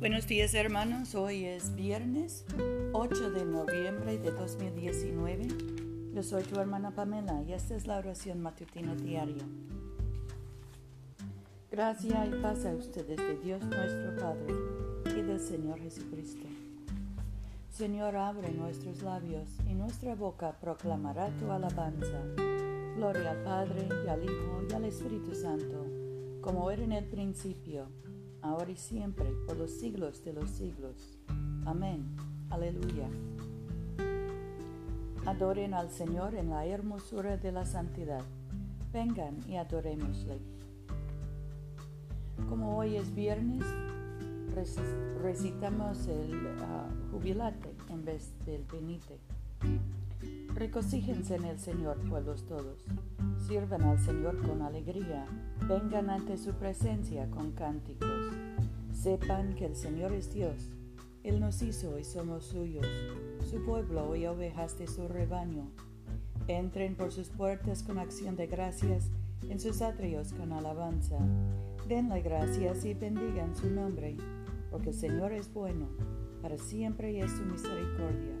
Buenos días hermanos, hoy es viernes 8 de noviembre de 2019. Yo soy tu hermana Pamela y esta es la oración matutina diaria. Gracia y paz a ustedes de Dios nuestro Padre y del Señor Jesucristo. Señor, abre nuestros labios y nuestra boca proclamará tu alabanza. Gloria al Padre y al Hijo y al Espíritu Santo, como era en el principio ahora y siempre, por los siglos de los siglos. Amén. Aleluya. Adoren al Señor en la hermosura de la santidad. Vengan y adorémosle. Como hoy es viernes, recitamos el ah, jubilate en vez del benite. Recocíjense en el Señor, pueblos todos. Sirvan al Señor con alegría. Vengan ante su presencia con cánticos. Sepan que el Señor es Dios. Él nos hizo y somos suyos, su pueblo y ovejas de su rebaño. Entren por sus puertas con acción de gracias, en sus atrios con alabanza. Denle gracias y bendigan su nombre, porque el Señor es bueno, para siempre es su misericordia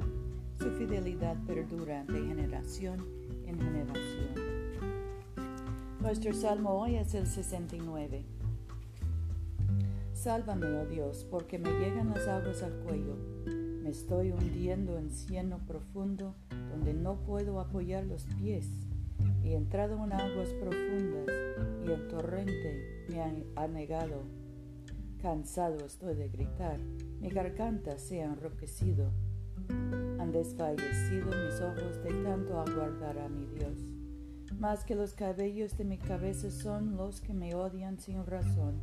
su fidelidad perdura de generación en generación. Nuestro salmo hoy es el 69. Sálvame, oh Dios, porque me llegan las aguas al cuello. Me estoy hundiendo en cieno profundo donde no puedo apoyar los pies. He entrado en aguas profundas y el torrente me ha anegado. Cansado estoy de gritar, mi garganta se ha enroquecido han desfallecido mis ojos de tanto aguardar a mi Dios. Más que los cabellos de mi cabeza son los que me odian sin razón,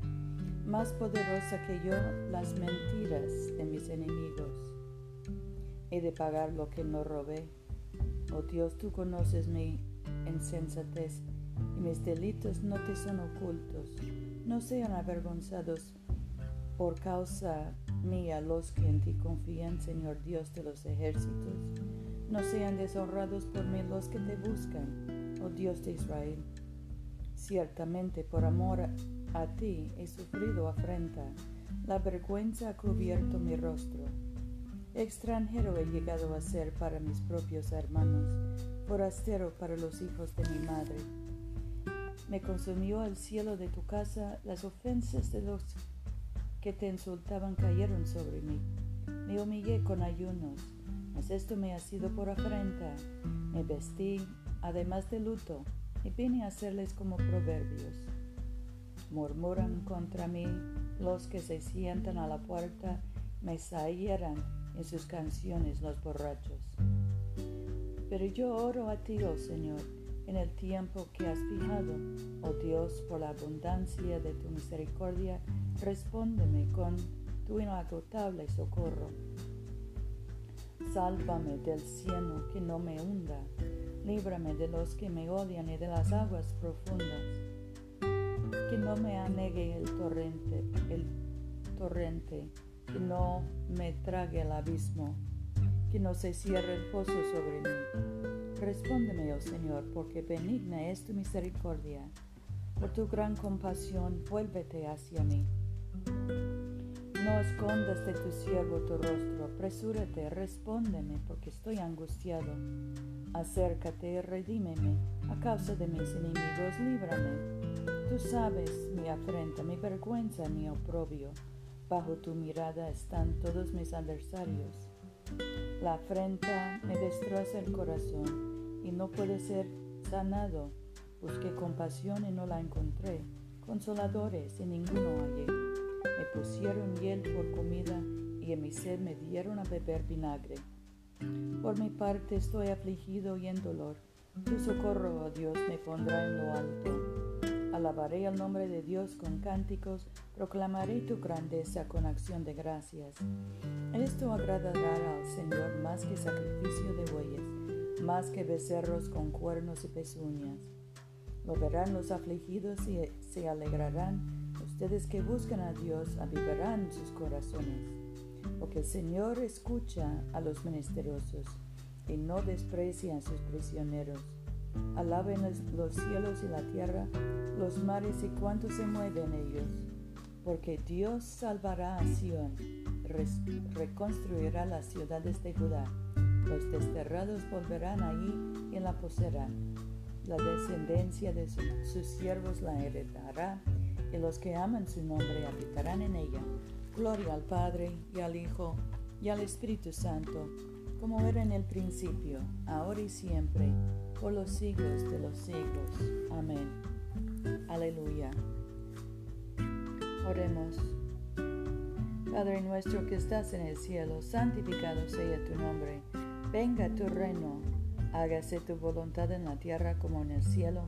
más poderosa que yo las mentiras de mis enemigos. He de pagar lo que no robé. Oh Dios, tú conoces mi insensatez y mis delitos no te son ocultos. No sean avergonzados por causa mía los que en ti confían, Señor Dios de los ejércitos. No sean deshonrados por mí los que te buscan, oh Dios de Israel. Ciertamente por amor a ti he sufrido afrenta, la vergüenza ha cubierto mi rostro. Extranjero he llegado a ser para mis propios hermanos, forastero para los hijos de mi madre. Me consumió el cielo de tu casa las ofensas de los que te insultaban cayeron sobre mí. Me humillé con ayunos, mas esto me ha sido por afrenta. Me vestí, además de luto, y vine a hacerles como proverbios. Murmuran contra mí los que se sientan a la puerta, me sahieran en sus canciones los borrachos. Pero yo oro a ti, oh Señor, en el tiempo que has fijado, oh Dios, por la abundancia de tu misericordia, respóndeme con tu inagotable socorro. Sálvame del cielo que no me hunda, líbrame de los que me odian y de las aguas profundas. Que no me anegue el torrente, el torrente, que no me trague el abismo, que no se cierre el pozo sobre mí. Respóndeme, oh Señor, porque benigna es tu misericordia. Por tu gran compasión, vuélvete hacia mí. No escondas de tu siervo tu rostro, apresúrate, respóndeme, porque estoy angustiado. Acércate y redímeme, a causa de mis enemigos, líbrame. Tú sabes mi afrenta, mi vergüenza, mi oprobio. Bajo tu mirada están todos mis adversarios. La afrenta me destroza el corazón y no puede ser sanado. Busqué compasión y no la encontré, consoladores y ninguno hallé pusieron hiel por comida y en mi sed me dieron a beber vinagre. Por mi parte estoy afligido y en dolor. Tu socorro, oh Dios, me pondrá en lo alto. Alabaré el nombre de Dios con cánticos, proclamaré tu grandeza con acción de gracias. Esto agradará al Señor más que sacrificio de bueyes, más que becerros con cuernos y pezuñas. Lo verán los afligidos y se alegrarán Ustedes que buscan a Dios avivarán sus corazones, porque el Señor escucha a los menesterosos y no desprecia a sus prisioneros. Alaben los cielos y la tierra, los mares y cuanto se mueven ellos. porque Dios salvará a Sión, reconstruirá las ciudades de Judá. Los desterrados volverán allí y la poseerán. La descendencia de sus siervos la heredará, y los que aman su nombre habitarán en ella. Gloria al Padre y al Hijo y al Espíritu Santo, como era en el principio, ahora y siempre, por los siglos de los siglos. Amén. Aleluya. Oremos. Padre nuestro que estás en el cielo, santificado sea tu nombre. Venga tu reino. Hágase tu voluntad en la tierra como en el cielo.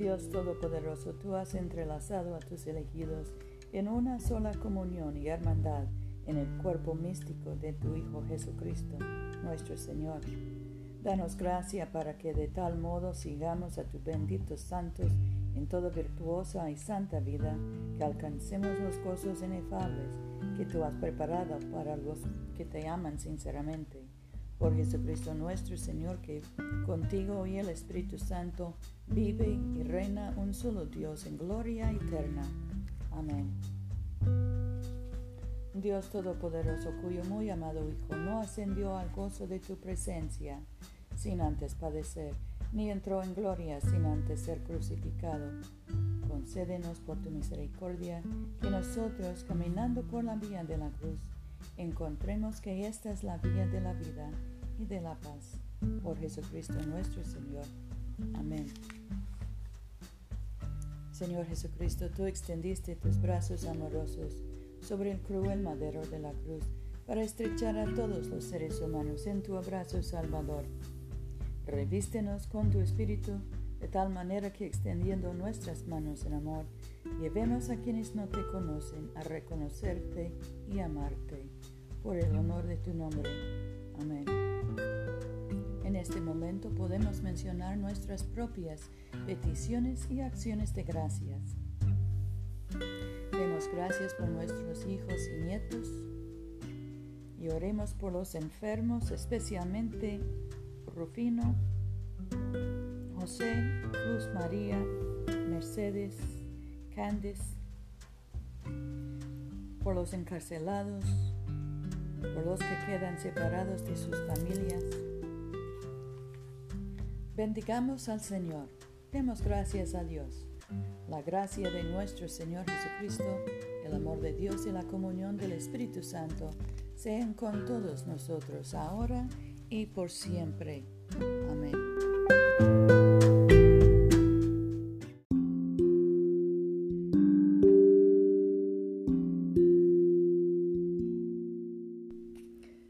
Dios Todopoderoso, tú has entrelazado a tus elegidos en una sola comunión y hermandad en el cuerpo místico de tu Hijo Jesucristo, nuestro Señor. Danos gracia para que de tal modo sigamos a tus benditos santos en toda virtuosa y santa vida, que alcancemos los gozos inefables que tú has preparado para los que te aman sinceramente. Por Jesucristo nuestro Señor, que contigo y el Espíritu Santo vive y reina un solo Dios en gloria eterna. Amén. Dios Todopoderoso, cuyo muy amado Hijo no ascendió al gozo de tu presencia sin antes padecer ni entró en gloria sin antes ser crucificado. Concédenos por tu misericordia que nosotros, caminando por la vía de la cruz, encontremos que esta es la vía de la vida y de la paz. Por Jesucristo nuestro Señor. Amén. Señor Jesucristo, tú extendiste tus brazos amorosos sobre el cruel madero de la cruz para estrechar a todos los seres humanos en tu abrazo salvador. Revístenos con tu espíritu de tal manera que extendiendo nuestras manos en amor, llevemos a quienes no te conocen a reconocerte y amarte, por el honor de tu nombre. Amén. En este momento podemos mencionar nuestras propias peticiones y acciones de gracias. Demos gracias por nuestros hijos y nietos y oremos por los enfermos, especialmente Rufino, José, Luz María, Mercedes, Candice, por los encarcelados, por los que quedan separados de sus familias. Bendigamos al Señor, demos gracias a Dios. La gracia de nuestro Señor Jesucristo, el amor de Dios y la comunión del Espíritu Santo sean con todos nosotros ahora y por siempre.